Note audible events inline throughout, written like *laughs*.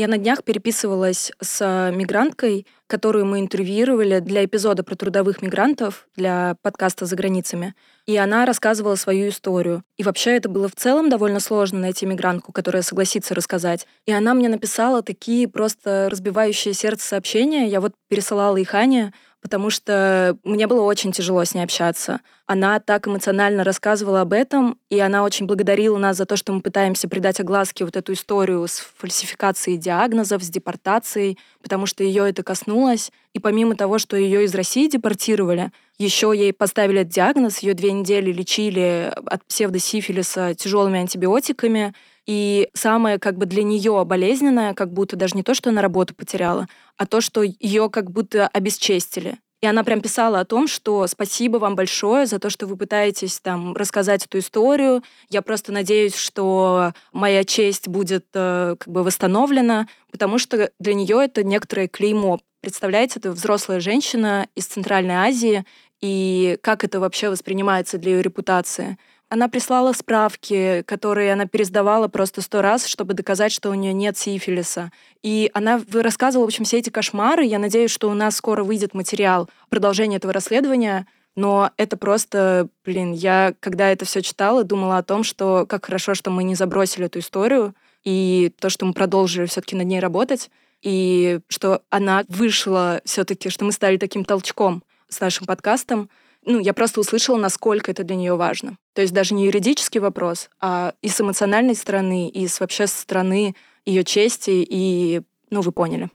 Я на днях переписывалась с мигранткой, которую мы интервьюировали для эпизода про трудовых мигрантов, для подкаста «За границами». И она рассказывала свою историю. И вообще это было в целом довольно сложно найти мигрантку, которая согласится рассказать. И она мне написала такие просто разбивающие сердце сообщения. Я вот пересылала их Ане, потому что мне было очень тяжело с ней общаться. Она так эмоционально рассказывала об этом, и она очень благодарила нас за то, что мы пытаемся придать огласке вот эту историю с фальсификацией диагнозов, с депортацией, потому что ее это коснулось. И помимо того, что ее из России депортировали, еще ей поставили диагноз, ее две недели лечили от псевдосифилиса тяжелыми антибиотиками, и самое как бы для нее болезненное, как будто даже не то, что она работу потеряла, а то, что ее как будто обесчестили. И она прям писала о том, что спасибо вам большое за то, что вы пытаетесь там рассказать эту историю. Я просто надеюсь, что моя честь будет э, как бы восстановлена, потому что для нее это некоторое клеймо. Представляете, это взрослая женщина из Центральной Азии, и как это вообще воспринимается для ее репутации. Она прислала справки, которые она пересдавала просто сто раз, чтобы доказать, что у нее нет сифилиса. И она рассказывала, в общем, все эти кошмары. Я надеюсь, что у нас скоро выйдет материал продолжение этого расследования. Но это просто, блин, я, когда это все читала, думала о том, что как хорошо, что мы не забросили эту историю, и то, что мы продолжили все-таки над ней работать, и что она вышла все-таки, что мы стали таким толчком с нашим подкастом, ну, я просто услышала, насколько это для нее важно. То есть даже не юридический вопрос, а и с эмоциональной стороны, и с вообще со стороны ее чести, и, ну, вы поняли.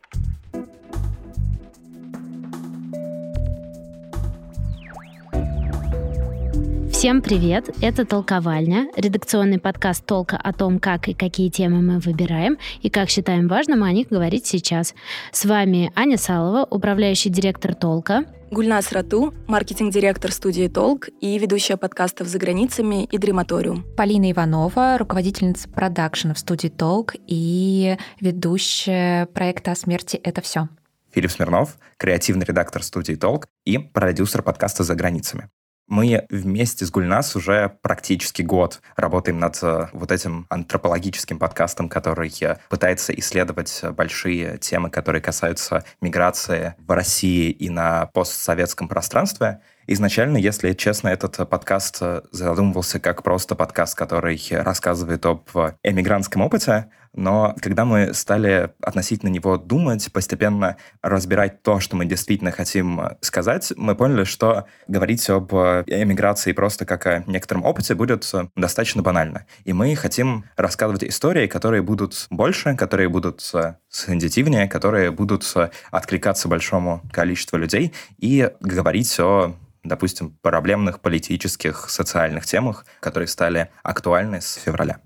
Всем привет! Это «Толковальня», редакционный подкаст «Толка» о том, как и какие темы мы выбираем и как считаем важным о них говорить сейчас. С вами Аня Салова, управляющий директор «Толка». Гульнас Рату, маркетинг-директор студии «Толк» и ведущая подкастов «За границами» и «Дрематориум». Полина Иванова, руководительница продакшена в студии «Толк» и ведущая проекта о смерти «Это все». Филипп Смирнов, креативный редактор студии «Толк» и продюсер подкаста «За границами». Мы вместе с Гульнас уже практически год работаем над э, вот этим антропологическим подкастом, который э, пытается исследовать большие темы, которые касаются миграции в России и на постсоветском пространстве. Изначально, если честно, этот подкаст э, задумывался как просто подкаст, который рассказывает об эмигрантском опыте, но когда мы стали относительно него думать, постепенно разбирать то, что мы действительно хотим сказать, мы поняли, что говорить об эмиграции просто как о некотором опыте будет достаточно банально. И мы хотим рассказывать истории, которые будут больше, которые будут сенситивнее, которые будут откликаться большому количеству людей и говорить о допустим, проблемных политических, социальных темах, которые стали актуальны с февраля.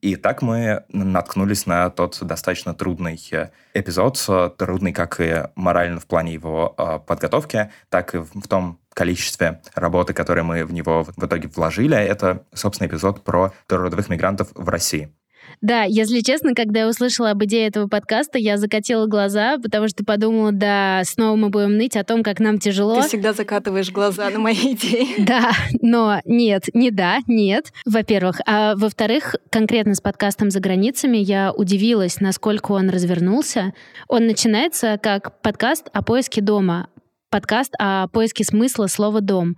И так мы наткнулись на тот достаточно трудный э, эпизод, трудный как и морально в плане его э, подготовки, так и в том количестве работы, которые мы в него в итоге вложили. Это, собственно, эпизод про трудовых мигрантов в России. Да, если честно, когда я услышала об идее этого подкаста, я закатила глаза, потому что подумала, да, снова мы будем ныть о том, как нам тяжело. Ты всегда закатываешь глаза на мои *laughs* идеи. Да, но нет, не да, нет, во-первых. А во-вторых, конкретно с подкастом «За границами» я удивилась, насколько он развернулся. Он начинается как подкаст о поиске дома, подкаст о поиске смысла слова «дом».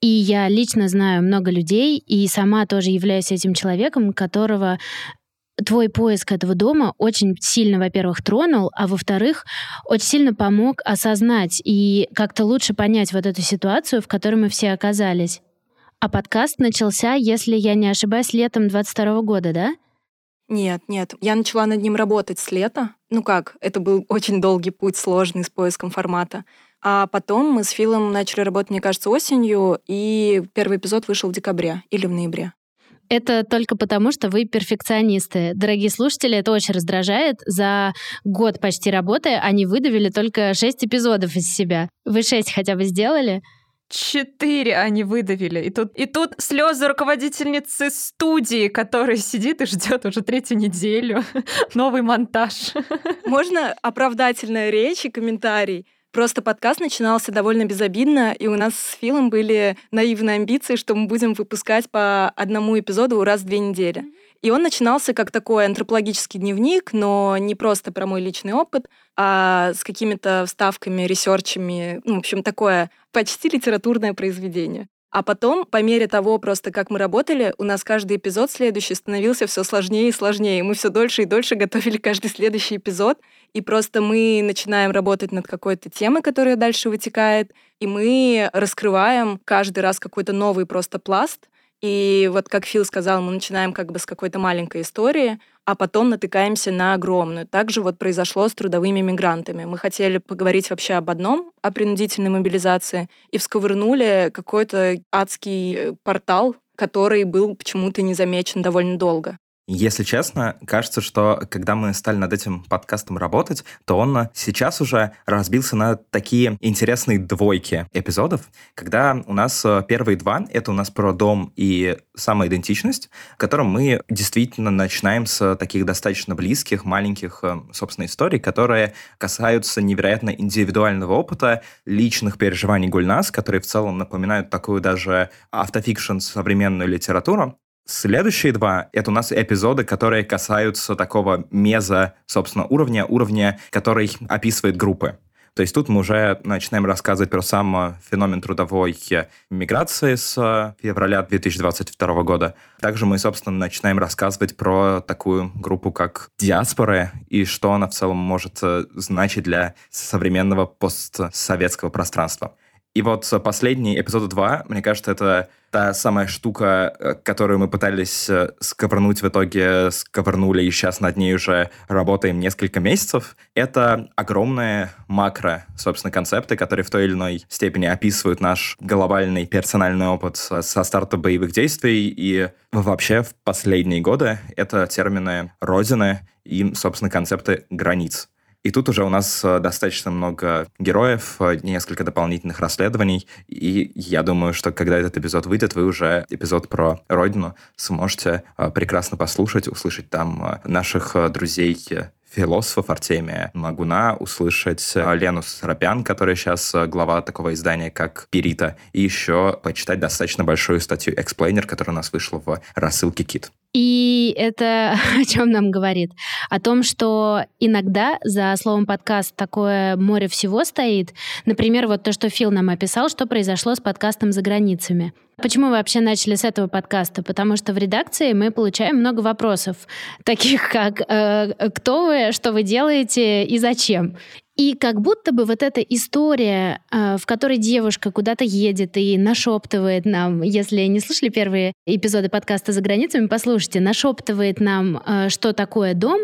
И я лично знаю много людей, и сама тоже являюсь этим человеком, которого твой поиск этого дома очень сильно, во-первых, тронул, а во-вторых, очень сильно помог осознать и как-то лучше понять вот эту ситуацию, в которой мы все оказались. А подкаст начался, если я не ошибаюсь, летом 22 года, да? Нет, нет. Я начала над ним работать с лета. Ну как, это был очень долгий путь, сложный, с поиском формата. А потом мы с Филом начали работать, мне кажется, осенью, и первый эпизод вышел в декабре или в ноябре. Это только потому, что вы перфекционисты. Дорогие слушатели, это очень раздражает. За год почти работы они выдавили только шесть эпизодов из себя. Вы шесть хотя бы сделали? Четыре они выдавили. И тут, и тут слезы руководительницы студии, которая сидит и ждет уже третью неделю. *laughs* Новый монтаж. *laughs* Можно оправдательная речь и комментарий? Просто подкаст начинался довольно безобидно, и у нас с Филом были наивные амбиции, что мы будем выпускать по одному эпизоду раз в две недели. И он начинался как такой антропологический дневник, но не просто про мой личный опыт, а с какими-то вставками, ресерчами. Ну, в общем, такое почти литературное произведение. А потом, по мере того, просто как мы работали, у нас каждый эпизод следующий становился все сложнее и сложнее. Мы все дольше и дольше готовили каждый следующий эпизод. И просто мы начинаем работать над какой-то темой, которая дальше вытекает, и мы раскрываем каждый раз какой-то новый просто пласт, и вот как Фил сказал, мы начинаем как бы с какой-то маленькой истории, а потом натыкаемся на огромную. Также вот произошло с трудовыми мигрантами. Мы хотели поговорить вообще об одном, о принудительной мобилизации, и всковырнули какой-то адский портал, который был почему-то не замечен довольно долго. Если честно, кажется, что когда мы стали над этим подкастом работать, то он сейчас уже разбился на такие интересные двойки эпизодов, когда у нас э, первые два — это у нас про дом и самоидентичность, котором мы действительно начинаем с таких достаточно близких, маленьких, э, собственно, историй, которые касаются невероятно индивидуального опыта, личных переживаний Гульнас, которые в целом напоминают такую даже автофикшн современную литературу. Следующие два — это у нас эпизоды, которые касаются такого меза, собственно, уровня, уровня, который описывает группы. То есть тут мы уже начинаем рассказывать про сам феномен трудовой миграции с февраля 2022 года. Также мы, собственно, начинаем рассказывать про такую группу, как диаспоры, и что она в целом может значить для современного постсоветского пространства. И вот последний, эпизод 2, мне кажется, это та самая штука, э, которую мы пытались э, сковырнуть, в итоге сковырнули, и сейчас над ней уже работаем несколько месяцев. Это огромные макро, собственно, концепты, которые в той или иной степени описывают наш глобальный персональный опыт со старта боевых действий. И вообще в последние годы это термины «родины» и, собственно, концепты границ. И тут уже у нас э, достаточно много героев, э, несколько дополнительных расследований, и я думаю, что когда этот эпизод выйдет, вы уже эпизод про Родину сможете э, прекрасно послушать, услышать там наших друзей философов Артемия Магуна, услышать Лену Срапян, которая сейчас глава такого издания, как Perito, и еще почитать достаточно большую статью explainer, которая у нас вышла в рассылке Кит. И это *laughs* о чем нам говорит? О том, что иногда за словом подкаст такое море всего стоит. Например, вот то, что Фил нам описал, что произошло с подкастом «За границами». Почему мы вообще начали с этого подкаста? Потому что в редакции мы получаем много вопросов, таких как э, «Кто вы?», «Что вы делаете?» и «Зачем?». И как будто бы вот эта история, э, в которой девушка куда-то едет и нашептывает нам, если не слышали первые эпизоды подкаста «За границами», послушайте, нашептывает нам, э, что такое дом,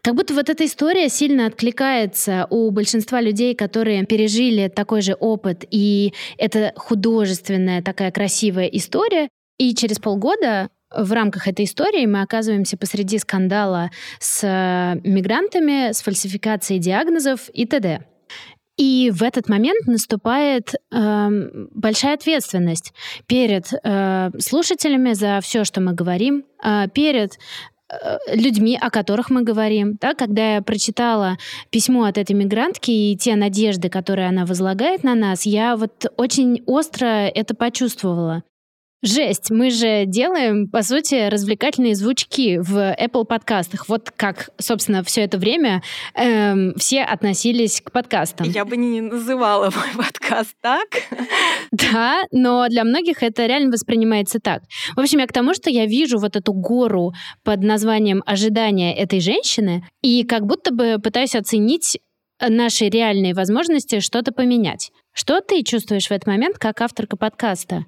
как будто вот эта история сильно откликается у большинства людей, которые пережили такой же опыт, и это художественная такая красивая история. И через полгода в рамках этой истории мы оказываемся посреди скандала с э, мигрантами, с фальсификацией диагнозов и т.д. И в этот момент наступает э, большая ответственность перед э, слушателями за все, что мы говорим, э, перед э, людьми, о которых мы говорим. Да, когда я прочитала письмо от этой мигрантки и те надежды, которые она возлагает на нас, я вот очень остро это почувствовала. Жесть, мы же делаем, по сути, развлекательные звучки в Apple подкастах. Вот как, собственно, все это время эм, все относились к подкастам. Я бы не называла мой подкаст так. Да, но для многих это реально воспринимается так. В общем, я к тому, что я вижу вот эту гору под названием «Ожидание этой женщины», и как будто бы пытаюсь оценить наши реальные возможности что-то поменять. Что ты чувствуешь в этот момент как авторка подкаста?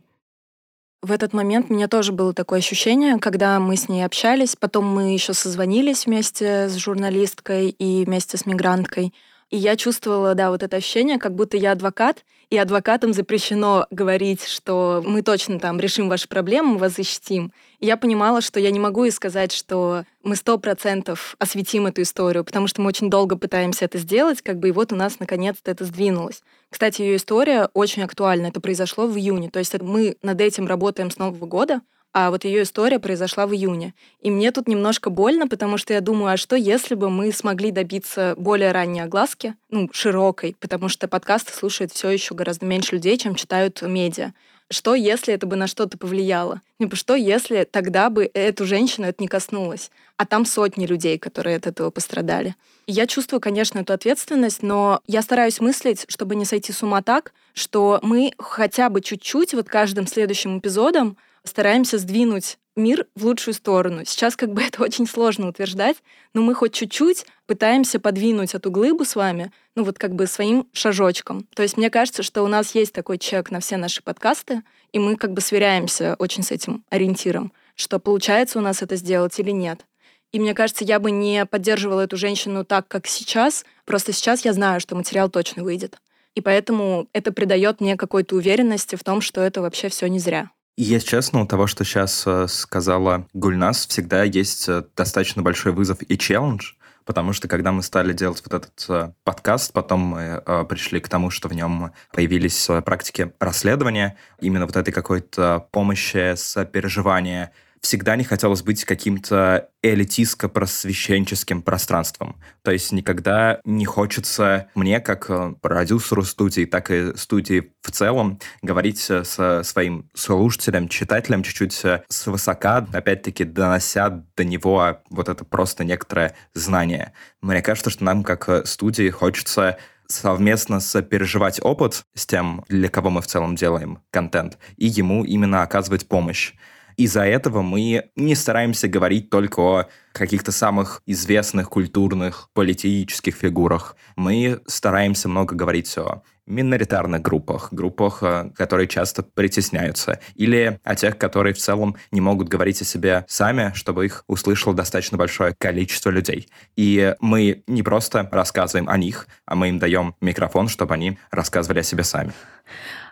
В этот момент у меня тоже было такое ощущение, когда мы с ней общались, потом мы еще созвонились вместе с журналисткой и вместе с мигранткой. И я чувствовала, да, вот это ощущение, как будто я адвокат, и адвокатам запрещено говорить, что мы точно там решим ваши проблемы, мы вас защитим. И я понимала, что я не могу и сказать, что мы сто процентов осветим эту историю, потому что мы очень долго пытаемся это сделать, как бы и вот у нас наконец-то это сдвинулось. Кстати, ее история очень актуальна. Это произошло в июне. То есть мы над этим работаем с Нового года, а вот ее история произошла в июне. И мне тут немножко больно, потому что я думаю, а что если бы мы смогли добиться более ранней огласки, ну, широкой, потому что подкасты слушают все еще гораздо меньше людей, чем читают медиа. что если это бы на что-то повлияло? Либо что если тогда бы эту женщину это не коснулось? А там сотни людей, которые от этого пострадали. Я чувствую, конечно, эту ответственность, но я стараюсь мыслить, чтобы не сойти с ума так, что мы хотя бы чуть-чуть вот каждым следующим эпизодом стараемся сдвинуть мир в лучшую сторону. Сейчас как бы *laughs* это очень сложно утверждать, но мы хоть чуть-чуть пытаемся подвинуть эту глыбу с вами, ну вот как бы своим шажочком. То есть мне кажется, что у нас есть такой чек на все наши подкасты, и мы как бы сверяемся очень с этим ориентиром, что получается у нас это сделать или нет. И мне кажется, я бы не поддерживала эту женщину так, как сейчас. Просто сейчас я знаю, что материал точно выйдет. И поэтому это придает мне какой-то уверенности в том, что это вообще все не зря. Если честно, у того, что сейчас э, сказала Гульнас, всегда есть э, достаточно большой вызов и челлендж, потому что когда мы стали делать вот этот э, подкаст, потом мы пришли к тому, что в нем появились практики расследования, именно вот этой какой-то помощи, сопереживания, всегда не хотелось быть каким-то элитистско-просвещенческим пространством. То есть никогда не хочется мне, как э, продюсеру студии, так и студии в целом, говорить э, со своим слушателем, читателем чуть-чуть э, свысока, опять-таки донося до него вот это просто некоторое знание. Мне кажется, что нам, как студии, хочется совместно сопереживать опыт с тем, для кого мы в целом делаем контент, и ему именно оказывать помощь. Из-за этого мы не стараемся говорить только о каких-то самых известных культурных, политических фигурах. Мы стараемся много говорить о миноритарных группах, группах, э, которые часто притесняются, или о тех, которые в целом не могут говорить о себе сами, чтобы их услышало достаточно большое количество людей. И мы не просто рассказываем о них, а мы им даем микрофон, чтобы они рассказывали о себе сами.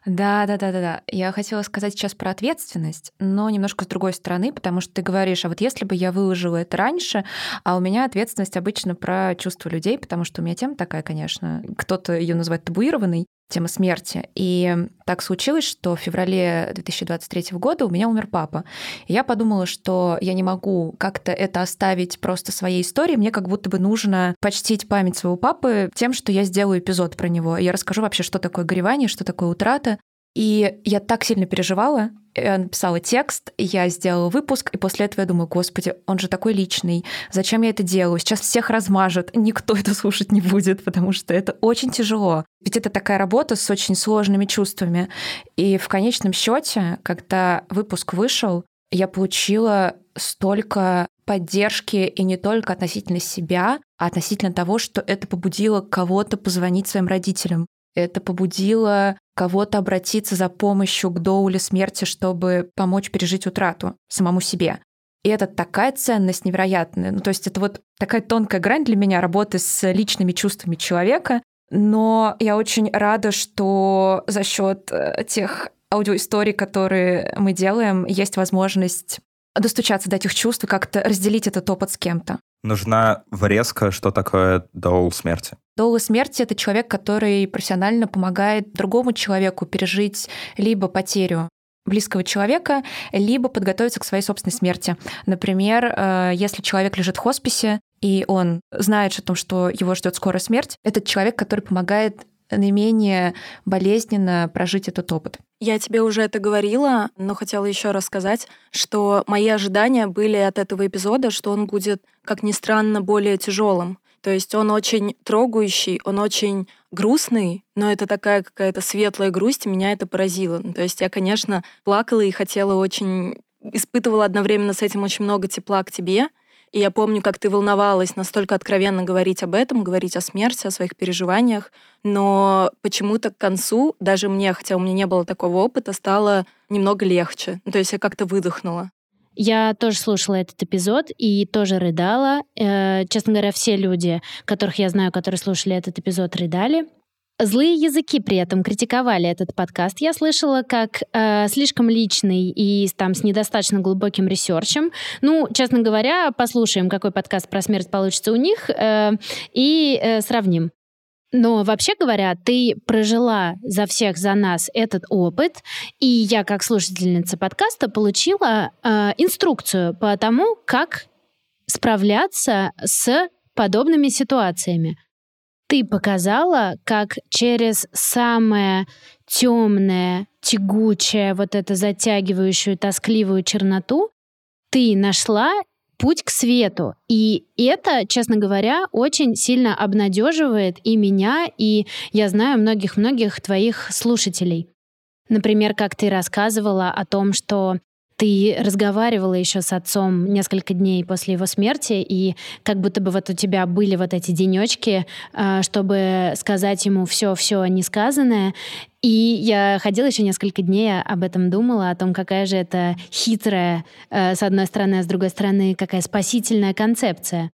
Да, да, да, да, да. Я хотела сказать сейчас про ответственность, но немножко с другой стороны, потому что ты говоришь, а вот если бы я выложила это раньше, а у меня ответственность обычно про чувства людей, потому что у меня тема такая, конечно, кто-то ее называет табуированной, тема смерти. И так случилось, что в феврале 2023 года у меня умер папа. И я подумала, что я не могу как-то это оставить просто своей историей. Мне как будто бы нужно почтить память своего папы тем, что я сделаю эпизод про него. Я расскажу вообще, что такое горевание, что такое утрата. И я так сильно переживала, я написала текст, я сделала выпуск, и после этого я думаю, господи, он же такой личный, зачем я это делаю? Сейчас всех размажет, никто это слушать не будет, потому что это очень тяжело. Ведь это такая работа с очень сложными чувствами. И в конечном счете, когда выпуск вышел, я получила столько поддержки и не только относительно себя, а относительно того, что это побудило кого-то позвонить своим родителям. Это побудило кого-то обратиться за помощью к доуле смерти, чтобы помочь пережить утрату самому себе. И это такая ценность невероятная. Ну, то есть это вот такая тонкая грань для меня работы с личными чувствами человека. Но я очень рада, что за счет э, тех аудиоисторий, которые мы делаем, есть возможность достучаться до этих чувств и как-то разделить этот опыт с кем-то. Нужна врезка, что такое доул смерти. Доул смерти — это человек, который профессионально помогает другому человеку пережить либо потерю близкого человека, либо подготовиться к своей собственной смерти. Например, э, если человек лежит в хосписе, и он знает о том, что его ждет скорая смерть, этот человек, который помогает наименее болезненно прожить этот опыт. Я тебе уже это говорила, но хотела еще раз сказать, что мои ожидания были от этого эпизода, что он будет, как ни странно, более тяжелым. То есть он очень трогающий, он очень грустный, но это такая какая-то светлая грусть, меня это поразило. То есть я, конечно, плакала и хотела очень испытывала одновременно с этим очень много тепла к тебе, и я помню, как ты волновалась настолько откровенно говорить об этом, говорить о смерти, о своих переживаниях. Но почему-то к концу, даже мне, хотя у меня не было такого опыта, стало немного легче. То есть я как-то выдохнула. Я тоже слушала этот эпизод и тоже рыдала. Э, честно говоря, все люди, которых я знаю, которые слушали этот эпизод, рыдали. Злые языки при этом критиковали этот подкаст. Я слышала как э, слишком личный и там с недостаточно глубоким ресерчем. Ну, честно говоря, послушаем, какой подкаст про смерть получится у них э, и э, сравним. Но вообще говоря, ты прожила за всех за нас этот опыт, и я как слушательница подкаста получила э, инструкцию по тому, как справляться с подобными ситуациями. ты показала, как через самое темное, тягучее, вот это затягивающую, тоскливую черноту ты нашла путь к свету. И это, честно говоря, очень сильно обнадеживает и меня, и я знаю многих-многих твоих слушателей. Например, как ты рассказывала о том, что ты разговаривала еще с отцом несколько дней после его смерти, и как будто бы вот у тебя были вот эти денечки, а, чтобы сказать ему все-все несказанное. И я ходила еще несколько дней, об этом думала, о том, какая же это хитрая, э, с одной стороны, а с другой стороны, какая спасительная концепция.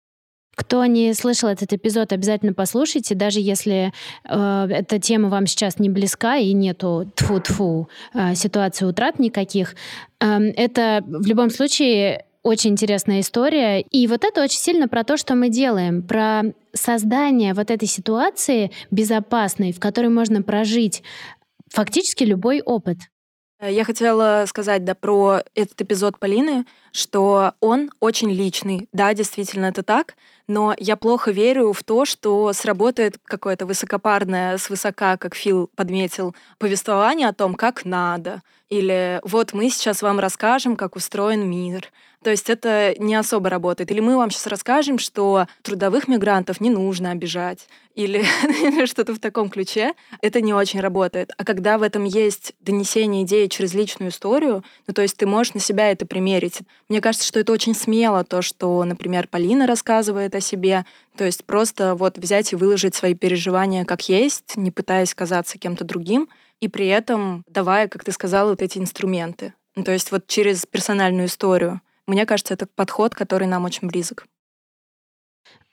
Кто не слышал этот эпизод, обязательно послушайте, даже если э, эта тема вам сейчас не близка и нету тфу тфу э, ситуации утрат никаких. Э, это в любом случае очень интересная история. И вот это очень сильно про то, что мы делаем, про создание вот этой ситуации безопасной, в которой можно прожить фактически любой опыт. Я хотела сказать, да, про этот эпизод Полины, что он очень личный. Да, действительно, это так но я плохо верю в то, что сработает какое-то высокопарное свысока, как Фил подметил, повествование о том, как надо. Или вот мы сейчас вам расскажем, как устроен мир. То есть это не особо работает. Или мы вам сейчас расскажем, что трудовых мигрантов не нужно обижать. *laughs* Или что-то в таком ключе. Это не очень работает. А когда в этом есть донесение идеи через личную историю, ну то есть ты можешь на себя это примерить. Мне кажется, что это очень смело, то, что, например, Полина рассказывает о себе. То есть просто вот взять и выложить свои переживания как есть, не пытаясь казаться кем-то другим, и при этом давая, как ты сказала, вот эти инструменты. Ну, то есть вот через персональную историю. Мне кажется, это подход, который нам очень близок.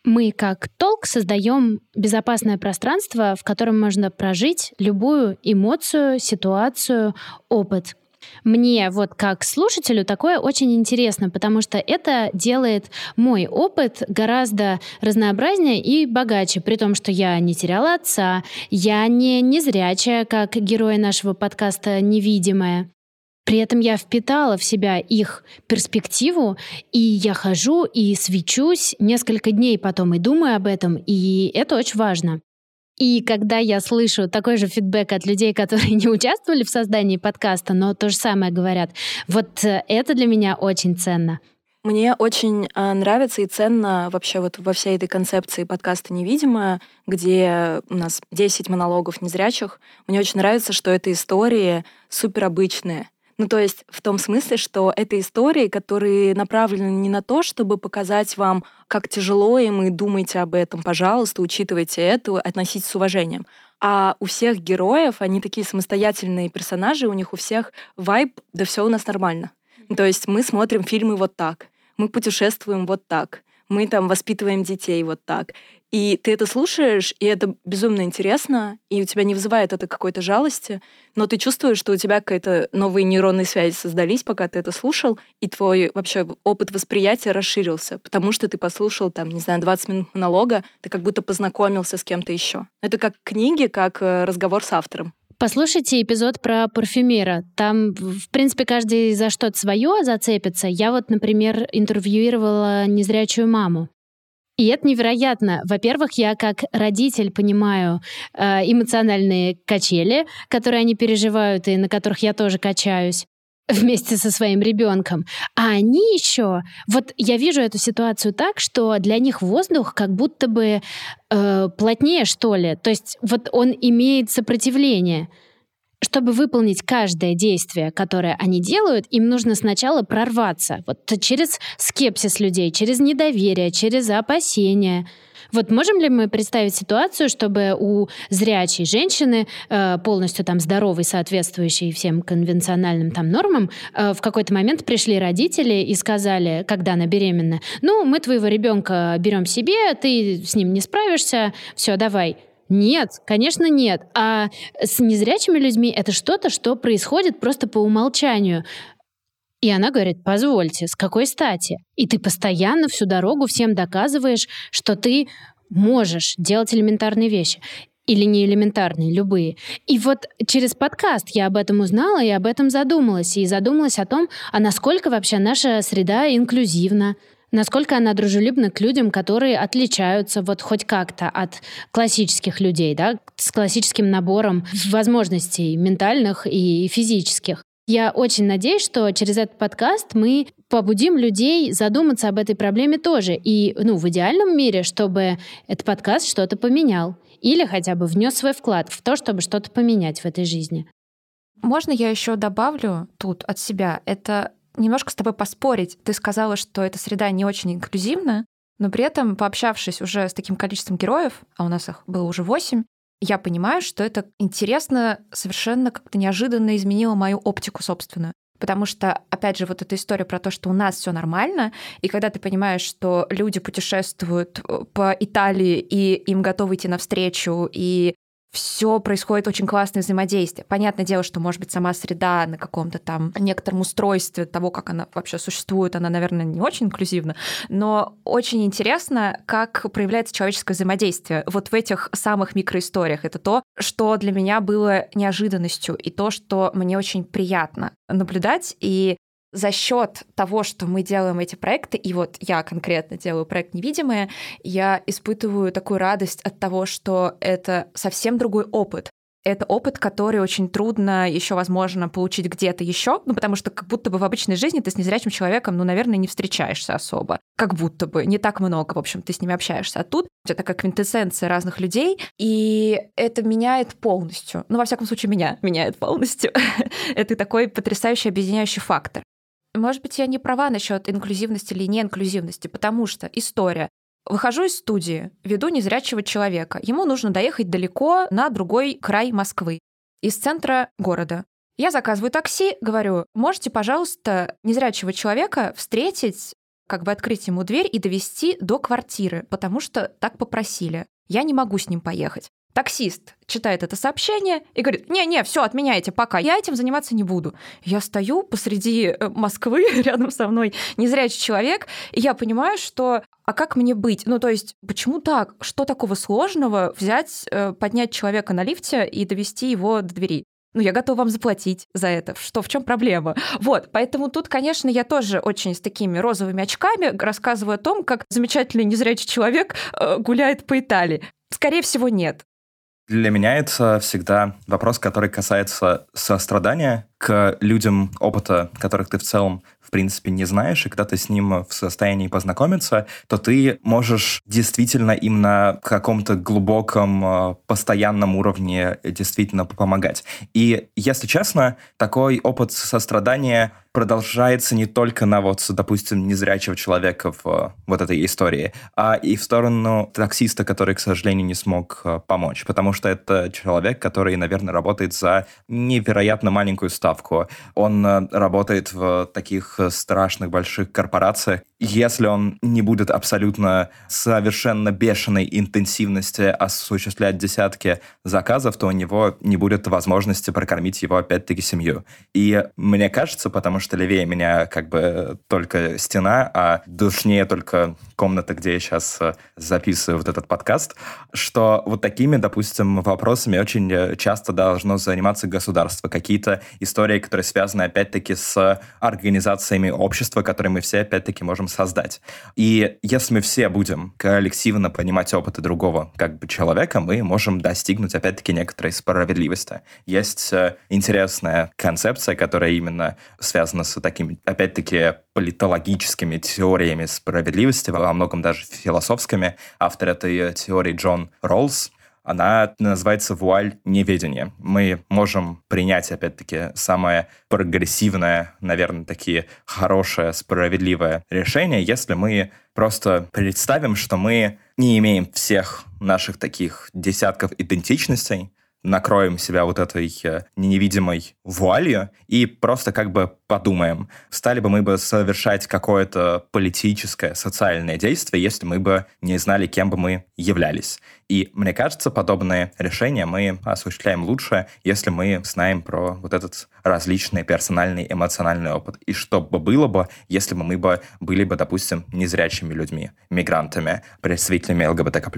Мы, как толк, создаем безопасное пространство, в котором можно прожить любую эмоцию, ситуацию, опыт. Мне вот как слушателю такое очень интересно, потому что это делает мой опыт гораздо разнообразнее и богаче, при том, что я не теряла отца, я не незрячая, как герои нашего подкаста «Невидимая». При этом я впитала в себя их перспективу, и я хожу и свечусь несколько дней потом и думаю об этом, и это очень важно. И когда я слышу такой же фидбэк от людей, *laughs* которые не участвовали в создании подкаста, но то же самое говорят, вот э, это для меня очень ценно. Мне очень э, нравится и ценно вообще вот во всей этой концепции подкаста «Невидимая», где у нас 10 монологов незрячих. Мне очень нравится, что это истории суперобычные. Ну, то есть в том смысле, что это истории, которые направлены не на то, чтобы показать вам, как тяжело им, и думайте об этом, пожалуйста, учитывайте это, относитесь с уважением. А у всех героев, они такие самостоятельные персонажи, у них у всех вайб, да все у нас нормально. То есть мы смотрим фильмы вот так, мы путешествуем вот так, мы там воспитываем детей вот так. И ты это слушаешь, и это безумно интересно, и у тебя не вызывает это какой-то жалости, но ты чувствуешь, что у тебя какая-то новые нейронные связи создались, пока ты это слушал, и твой вообще опыт восприятия расширился, потому что ты послушал, там, не знаю, 20 минут монолога, ты как будто познакомился с кем-то еще. Это как книги, как э, разговор с автором. Послушайте эпизод про парфюмера. Там, в принципе, каждый за что-то свое зацепится. Я вот, например, интервьюировала незрячую маму. И это невероятно. Во-первых, я как родитель понимаю э, эмоциональные качели, которые они переживают и на которых я тоже качаюсь *laughs* вместе со своим ребенком. А они еще, вот я вижу эту ситуацию так, что для них воздух как будто бы э, плотнее, что ли. То есть вот он имеет сопротивление. Чтобы выполнить каждое действие, которое они делают, им нужно сначала прорваться. Вот через скепсис людей, через недоверие, через опасения. Вот можем ли мы представить ситуацию, чтобы у зрячей женщины, э, полностью там здоровой, соответствующей всем конвенциональным там нормам, э, в какой-то момент пришли родители и сказали, когда она беременна, ну, мы твоего ребенка берем себе, ты с ним не справишься, все, давай. Нет, конечно, нет. А с незрячими людьми это что-то, что происходит просто по умолчанию. И она говорит, позвольте, с какой стати? И ты постоянно всю дорогу всем доказываешь, что ты можешь делать элементарные вещи или не элементарные, любые. И вот через подкаст я об этом узнала и об этом задумалась. И задумалась о том, а насколько вообще наша среда инклюзивна, Насколько она дружелюбна к людям, которые отличаются вот хоть как-то от классических людей, да, с классическим набором возможностей ментальных и физических. Я очень надеюсь, что через этот подкаст мы побудим людей задуматься об этой проблеме тоже. И, ну, в идеальном мире, чтобы этот подкаст что-то поменял. Или хотя бы внес свой вклад в то, чтобы что-то поменять в этой жизни. Можно я еще добавлю тут от себя? Это немножко с тобой поспорить. Ты сказала, что эта среда не очень инклюзивна, но при этом, пообщавшись уже с таким количеством героев, а у нас их было уже восемь, я понимаю, что это интересно, совершенно как-то неожиданно изменило мою оптику собственную. Потому что, опять же, вот эта история про то, что у нас все нормально, и когда ты понимаешь, что люди путешествуют э, по Италии, и им готовы идти навстречу, и все происходит очень классное взаимодействие. Понятное дело, что, может быть, сама среда на каком-то там некотором устройстве того, как она вообще существует, она, наверное, не очень инклюзивна, но очень интересно, как проявляется человеческое взаимодействие вот в этих самых микроисториях. Это то, что для меня было неожиданностью, и то, что мне очень приятно наблюдать. И за счет того, что мы делаем эти проекты, и вот я конкретно делаю проект «Невидимые», я испытываю такую радость от того, что это совсем другой опыт. Это опыт, который очень трудно еще, возможно, получить где-то еще, ну, потому что как будто бы в обычной жизни ты с незрячим человеком, ну, наверное, не встречаешься особо. Как будто бы. Не так много, в общем, ты с ними общаешься. А тут это такая квинтэссенция разных людей, и это меняет полностью. Ну, во всяком случае, меня меняет полностью. *laughs* это такой потрясающий объединяющий фактор. Может быть, я не права насчет инклюзивности или неинклюзивности, потому что история. Выхожу из студии, веду незрячего человека. Ему нужно доехать далеко на другой край Москвы, из центра города. Я заказываю такси, говорю, можете, пожалуйста, незрячего человека встретить, как бы открыть ему дверь и довести до квартиры, потому что так попросили. Я не могу с ним поехать. Таксист читает это сообщение и говорит, не-не, все, отменяйте, пока, я этим заниматься не буду. Я стою посреди э, Москвы, *laughs* рядом со мной незрячий человек, и я понимаю, что а как мне быть? Ну, то есть, почему так? Что такого сложного взять, э, поднять человека на лифте и довести его до двери? ну, я готова вам заплатить за это. Что, в чем проблема? Вот, поэтому тут, конечно, я тоже очень с такими розовыми очками рассказываю о том, как замечательный незрячий человек э, гуляет по Италии. Скорее всего, нет. Для меня это всегда вопрос, который касается сострадания к людям опыта, которых ты в целом в принципе не знаешь, и когда ты с ним в состоянии познакомиться, то ты можешь действительно им на каком-то глубоком, э, постоянном уровне действительно помогать. И, если честно, такой опыт сострадания продолжается не только на вот, допустим, незрячего человека в э, вот этой истории, а и в сторону таксиста, который, к сожалению, не смог э, помочь. Потому что это человек, который, наверное, работает за невероятно маленькую ставку. Он работает в таких страшных больших корпорациях, если он не будет абсолютно совершенно бешеной интенсивности осуществлять десятки заказов, то у него не будет возможности прокормить его опять-таки семью. И мне кажется, потому что левее меня как бы только стена, а душнее только комната, где я сейчас э, записываю вот этот подкаст, что вот такими, допустим, вопросами очень э, часто должно заниматься государство. Какие-то истории, которые связаны опять-таки с организациями общества, которые мы все опять-таки можем создать. И если мы все будем коллективно понимать опыты другого как бы человека, мы можем достигнуть, опять-таки, некоторой справедливости. Есть э, интересная концепция, которая именно связана с такими, опять-таки, политологическими теориями справедливости, во многом даже философскими. Автор этой теории Джон Роллс, она называется вуаль неведения. Мы можем принять, опять-таки, самое прогрессивное, наверное, такие хорошее, справедливое решение, если мы просто представим, что мы не имеем всех наших таких десятков идентичностей, накроем себя вот этой э, невидимой вуалью и просто как бы подумаем, стали бы мы бы совершать какое-то политическое, социальное действие, если мы бы не знали, кем бы мы являлись. И мне кажется, подобные решения мы осуществляем лучше, если мы знаем про вот этот различный персональный эмоциональный опыт. И что бы было бы, если бы мы бы были бы, допустим, незрячими людьми, мигрантами, представителями ЛГБТК+.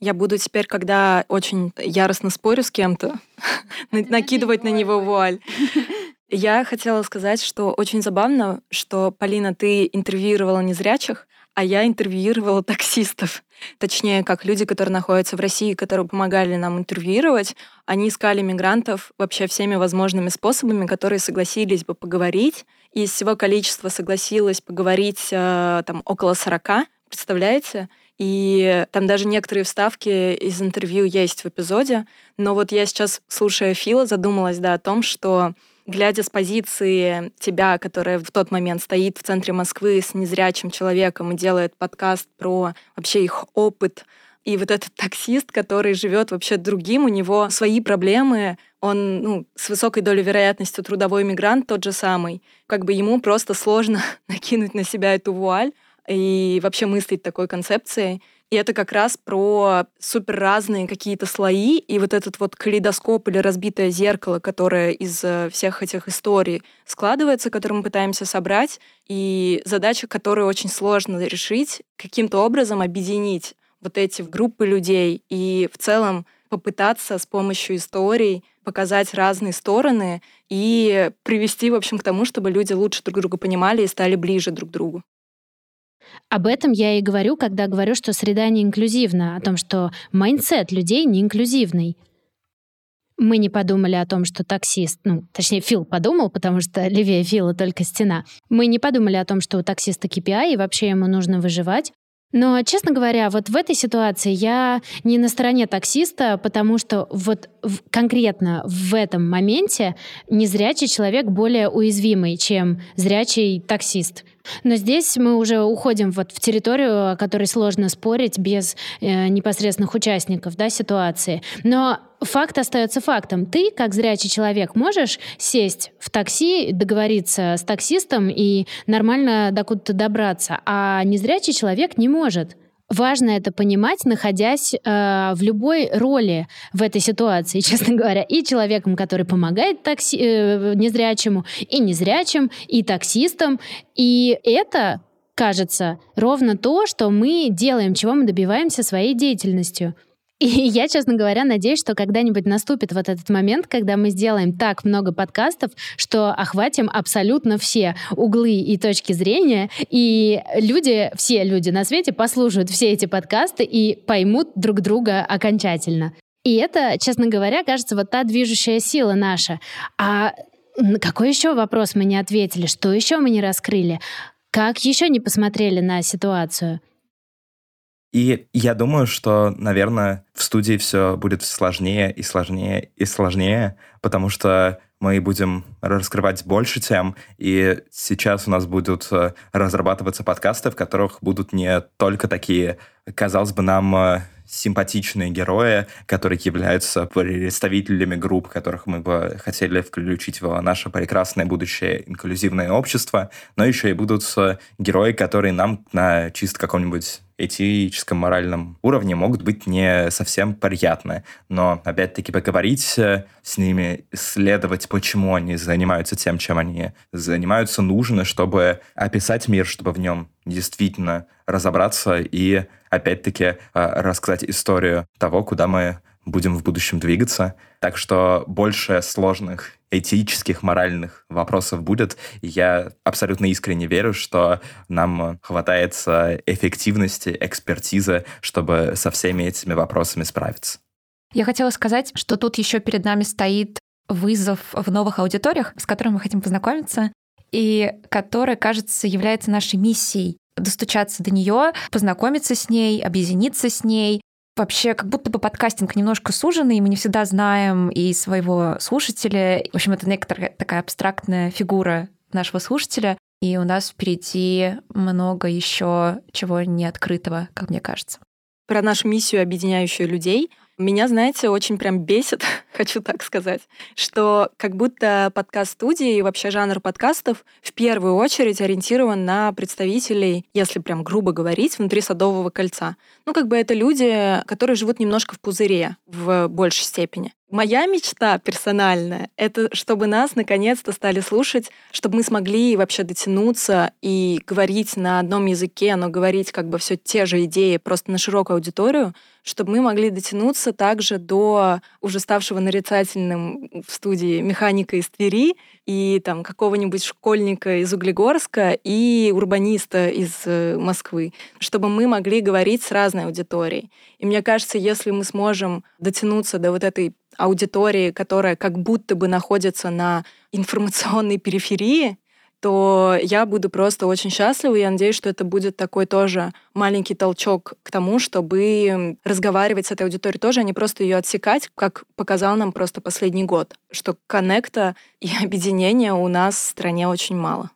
Я буду теперь, когда очень яростно спорю с кем-то, *laughs* накидывать на него вуаль. *laughs* Я хотела сказать, что очень забавно, что, Полина, ты интервьюировала незрячих, а я интервьюировала таксистов. Точнее, как люди, которые находятся в России, которые помогали нам интервьюировать, они искали мигрантов вообще всеми возможными способами, которые согласились бы поговорить. И из всего количества согласилась поговорить э, там около 40, представляете? И там даже некоторые вставки из интервью есть в эпизоде. Но вот я сейчас, слушая Фила, задумалась да, о том, что глядя с позиции тебя, которая в тот момент стоит в центре Москвы с незрячим человеком и делает подкаст про вообще их опыт, и вот этот таксист, который живет вообще другим, у него свои проблемы, он ну, с высокой долей вероятности трудовой мигрант тот же самый. Как бы ему просто сложно *laughs* накинуть на себя эту вуаль и вообще мыслить такой концепцией. И это как раз про супер разные какие-то слои, и вот этот вот калейдоскоп или разбитое зеркало, которое из э, всех этих историй складывается, который мы пытаемся собрать, и задача, которую очень сложно решить, каким-то образом объединить вот эти группы людей и в целом попытаться с помощью историй показать разные стороны и привести, в общем, к тому, чтобы люди лучше друг друга понимали и стали ближе друг к другу. Об этом я и говорю, когда говорю, что среда не инклюзивна, о том, что mindset людей не инклюзивный. Мы не подумали о том, что таксист, ну, точнее, Фил подумал, потому что левее Фила только стена. Мы не подумали о том, что у таксиста KPI, и вообще ему нужно выживать. Но, честно говоря, вот в этой ситуации я не на стороне таксиста, потому что вот в, конкретно в этом моменте незрячий человек более уязвимый, чем зрячий таксист. Но здесь мы уже уходим вот в территорию, о которой сложно спорить без э, непосредственных участников да, ситуации. Но факт остается фактом. Ты, как зрячий человек, можешь сесть в такси, договориться с таксистом и нормально докуда-то добраться, а незрячий человек не может. Важно это понимать, находясь э, в любой роли в этой ситуации, *laughs* честно говоря, и человеком, который помогает такси, э, незрячему, и незрячим, и таксистам. И это, кажется, ровно то, что мы делаем, чего мы добиваемся своей деятельностью. И я, честно говоря, надеюсь, что когда-нибудь наступит вот этот момент, когда мы сделаем так много подкастов, что охватим абсолютно все углы и точки зрения, и люди, все люди на свете послушают все эти подкасты и поймут друг друга окончательно. И это, честно говоря, кажется, вот та движущая сила наша. А какой еще вопрос мы не ответили? Что еще мы не раскрыли? Как еще не посмотрели на ситуацию? И я думаю, что, наверное, в студии все будет сложнее и сложнее и сложнее, потому что мы будем раскрывать больше тем, и сейчас у нас будут э, разрабатываться подкасты, в которых будут не только такие, казалось бы, нам э, симпатичные герои, которые являются представителями групп, которых мы бы хотели включить в наше прекрасное будущее инклюзивное общество, но еще и будут э, герои, которые нам на чисто каком-нибудь этическом, моральном уровне могут быть не совсем приятны. Но, опять-таки, поговорить э, с ними, исследовать, почему они занимаются тем, чем они занимаются, нужно, чтобы описать мир, чтобы в нем действительно разобраться и, опять-таки, э, рассказать историю того, куда мы будем в будущем двигаться. Так что больше сложных этических, моральных вопросов будет. Я абсолютно искренне верю, что нам хватает эффективности, экспертизы, чтобы со всеми этими вопросами справиться. Я хотела сказать, что тут еще перед нами стоит вызов в новых аудиториях, с которыми мы хотим познакомиться, и которая, кажется, является нашей миссией достучаться до нее, познакомиться с ней, объединиться с ней, вообще как будто бы подкастинг немножко суженный, мы не всегда знаем и своего слушателя. В общем, это некоторая такая абстрактная фигура нашего слушателя, и у нас впереди много еще чего не открытого, как мне кажется. Про нашу миссию, объединяющую людей, меня, знаете, очень прям бесит, *laughs* хочу так сказать, что как будто подкаст-студии и вообще жанр подкастов в первую очередь ориентирован на представителей, если прям грубо говорить, внутри Садового кольца. Ну, как бы это люди, которые живут немножко в пузыре в большей степени. Моя мечта персональная — это чтобы нас наконец-то стали слушать, чтобы мы смогли вообще дотянуться и говорить на одном языке, но говорить как бы все те же идеи просто на широкую аудиторию, чтобы мы могли дотянуться также до уже ставшего нарицательным в студии механика из Твери и там какого-нибудь школьника из Углегорска и урбаниста из э, Москвы, чтобы мы могли говорить с разной аудиторией. И мне кажется, если мы сможем дотянуться до вот этой аудитории, которая как будто бы находится на информационной периферии, то я буду просто очень счастлива. Я надеюсь, что это будет такой тоже маленький толчок к тому, чтобы разговаривать с этой аудиторией тоже, а не просто ее отсекать, как показал нам просто последний год, что коннекта и *laughs* объединения у нас в стране очень мало.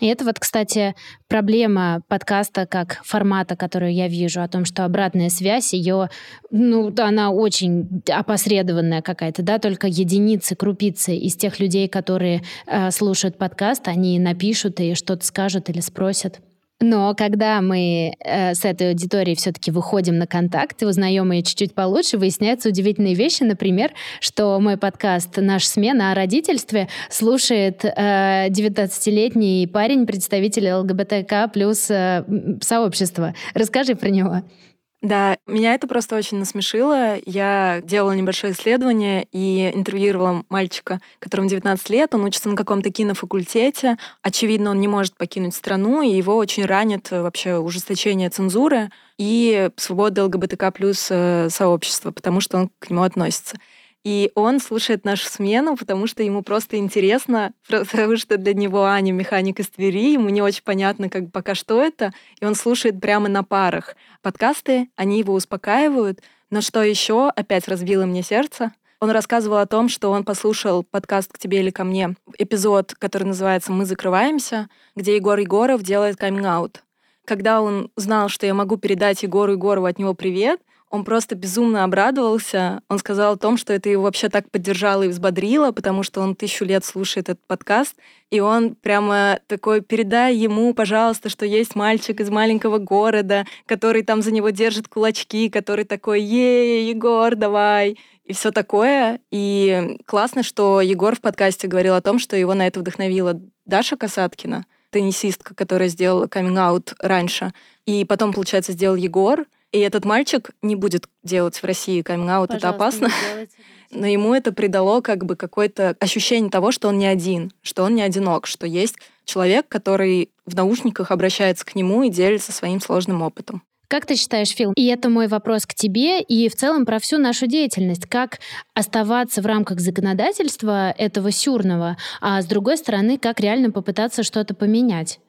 И это вот, кстати, проблема подкаста как формата, которую я вижу, о том, что обратная связь, ее, ну, она очень опосредованная какая-то, да, только единицы, крупицы из тех людей, которые э, слушают подкаст, они напишут и что-то скажут или спросят. Но когда мы э, с этой аудиторией все-таки выходим на контакт и узнаем ее чуть-чуть получше, выясняются удивительные вещи. Например, что мой подкаст «Наш смена» о родительстве слушает э, 19-летний парень, представитель ЛГБТК плюс э, сообщества. Расскажи про него. Да, меня это просто очень насмешило. Я делала небольшое исследование и интервьюировала мальчика, которому 19 лет. Он учится на каком-то кинофакультете. Очевидно, он не может покинуть страну, и его очень ранит вообще ужесточение цензуры и свобода ЛГБТК плюс э, сообщества, потому что он к нему относится. И он слушает нашу смену, потому что ему просто интересно, *laughs* потому что для него Аня механик из Твери, ему не очень понятно, как пока что это, и он слушает прямо на парах. Подкасты, они его успокаивают, но что еще опять разбило мне сердце, он рассказывал о том, что он послушал подкаст «К тебе или ко мне», эпизод, который называется «Мы закрываемся», где Егор Егоров делает каминг-аут. Когда он знал, что я могу передать Егору Егорову от него привет, он просто безумно обрадовался. Он сказал о том, что это его вообще так поддержало и взбодрило, потому что он тысячу лет слушает этот подкаст. И он прямо такой, передай ему, пожалуйста, что есть мальчик из маленького города, который там за него держит кулачки, который такой, ей, Егор, давай и все такое. И классно, что Егор в подкасте говорил о том, что его на это вдохновила Даша Касаткина, теннисистка, которая сделала каминг-аут раньше. И потом, получается, сделал Егор. И этот мальчик не будет делать в России каминг-аут, это опасно. Но ему это придало как бы какое-то ощущение того, что он не один, что он не одинок, что есть человек, который в наушниках обращается к нему и делится своим сложным опытом. Как ты считаешь, Фил? И это мой вопрос к тебе и в целом про всю нашу деятельность. Как оставаться в рамках законодательства этого сюрного, а с другой стороны, как реально попытаться что-то поменять?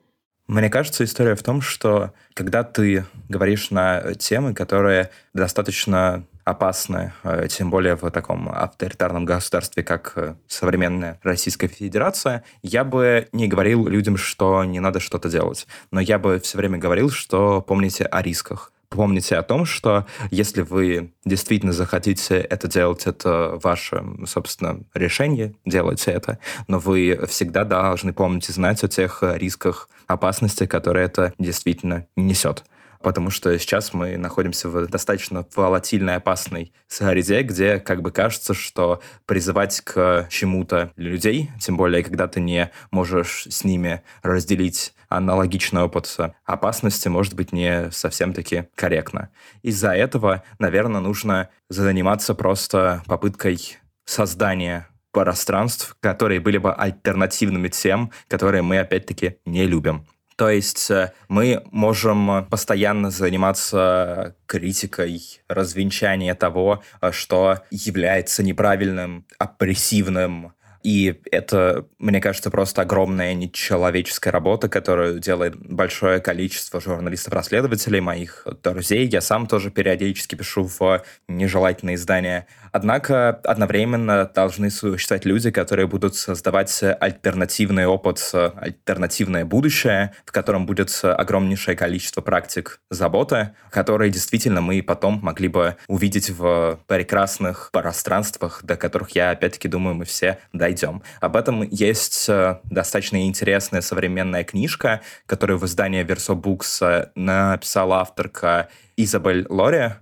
Мне кажется, история в том, что когда ты говоришь на темы, которые достаточно опасны, э, тем более в таком авторитарном государстве, как э, современная Российская Федерация, я бы не говорил людям, что не надо что-то делать. Но я бы все время говорил, что помните о рисках помните о том, что если вы действительно захотите это делать, это ваше, собственно, решение, делайте это, но вы всегда должны помнить и знать о тех рисках, опасностях, которые это действительно несет потому что сейчас мы находимся в достаточно волатильной, опасной среде, где как бы кажется, что призывать к чему-то людей, тем более, когда ты не можешь с ними разделить аналогичный опыт опасности, может быть не совсем-таки корректно. Из-за этого, наверное, нужно заниматься просто попыткой создания пространств, которые были бы альтернативными тем, которые мы, опять-таки, не любим. То есть э, мы можем постоянно заниматься критикой развенчания того, э, что является неправильным, опрессивным, и это, мне кажется, просто огромная нечеловеческая работа, которую делает большое количество журналистов-расследователей, моих друзей. Я сам тоже периодически пишу в нежелательные издания Однако одновременно должны существовать люди, которые будут создавать альтернативный опыт, альтернативное будущее, в котором будет огромнейшее количество практик заботы, которые действительно мы потом могли бы увидеть в прекрасных пространствах, до которых я, опять-таки, думаю, мы все дойдем. Об этом есть э, достаточно интересная современная книжка, которую в издании Verso Books написала авторка Изабель Лори,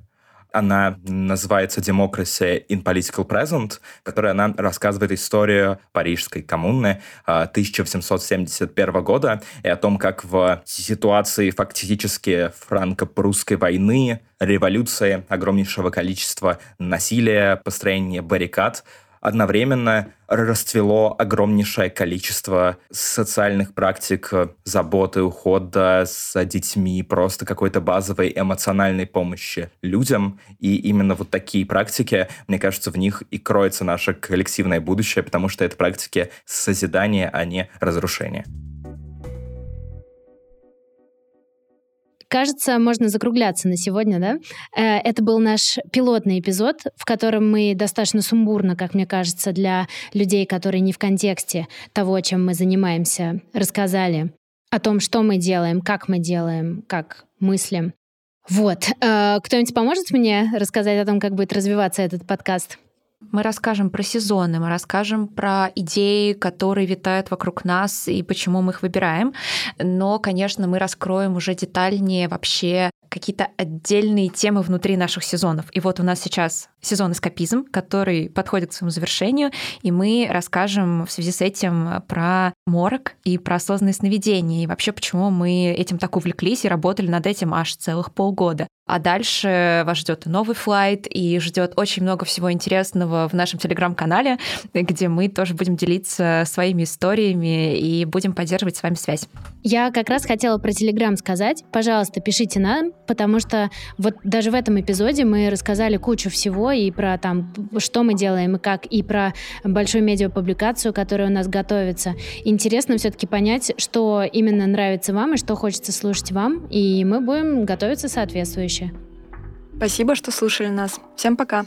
Она называется «Democracy in Political Present», которая она рассказывает историю Парижской коммуны 1871 года и о том, как в ситуации фактически франко-прусской войны, революции, огромнейшего количества насилия, построения баррикад – одновременно расцвело огромнейшее количество социальных практик заботы, ухода за детьми, просто какой-то базовой эмоциональной помощи людям. И именно вот такие практики, мне кажется, в них и кроется наше коллективное будущее, потому что это практики созидания, а не разрушения. Кажется, можно закругляться на сегодня, да? Э, это был наш пилотный эпизод, в котором мы достаточно сумбурно, как мне кажется, для людей, которые не в контексте того, чем мы занимаемся, рассказали о том, что мы делаем, как мы делаем, как мыслим. Вот. Э, кто-нибудь поможет мне рассказать о том, как будет развиваться этот подкаст? Мы расскажем про сезоны, мы расскажем про идеи, которые витают вокруг нас и почему мы их выбираем. Но, конечно, мы раскроем уже детальнее вообще какие-то отдельные темы внутри наших сезонов. И вот у нас сейчас сезон «Эскапизм», который подходит к своему завершению, и мы расскажем в связи с этим про морок и про осознанное сновидение, и вообще почему мы этим так увлеклись и работали над этим аж целых полгода. А дальше вас ждет новый флайт и ждет очень много всего интересного в нашем телеграм-канале, где мы тоже будем делиться своими историями и будем поддерживать с вами связь. Я как раз хотела про телеграм сказать. Пожалуйста, пишите нам, потому что вот даже в этом эпизоде мы рассказали кучу всего и про там, что мы делаем и как, и про большую медиапубликацию, которая у нас готовится. Интересно все-таки понять, что именно нравится вам и что хочется слушать вам, и мы будем готовиться соответствующе. Спасибо, что слушали нас. Всем пока.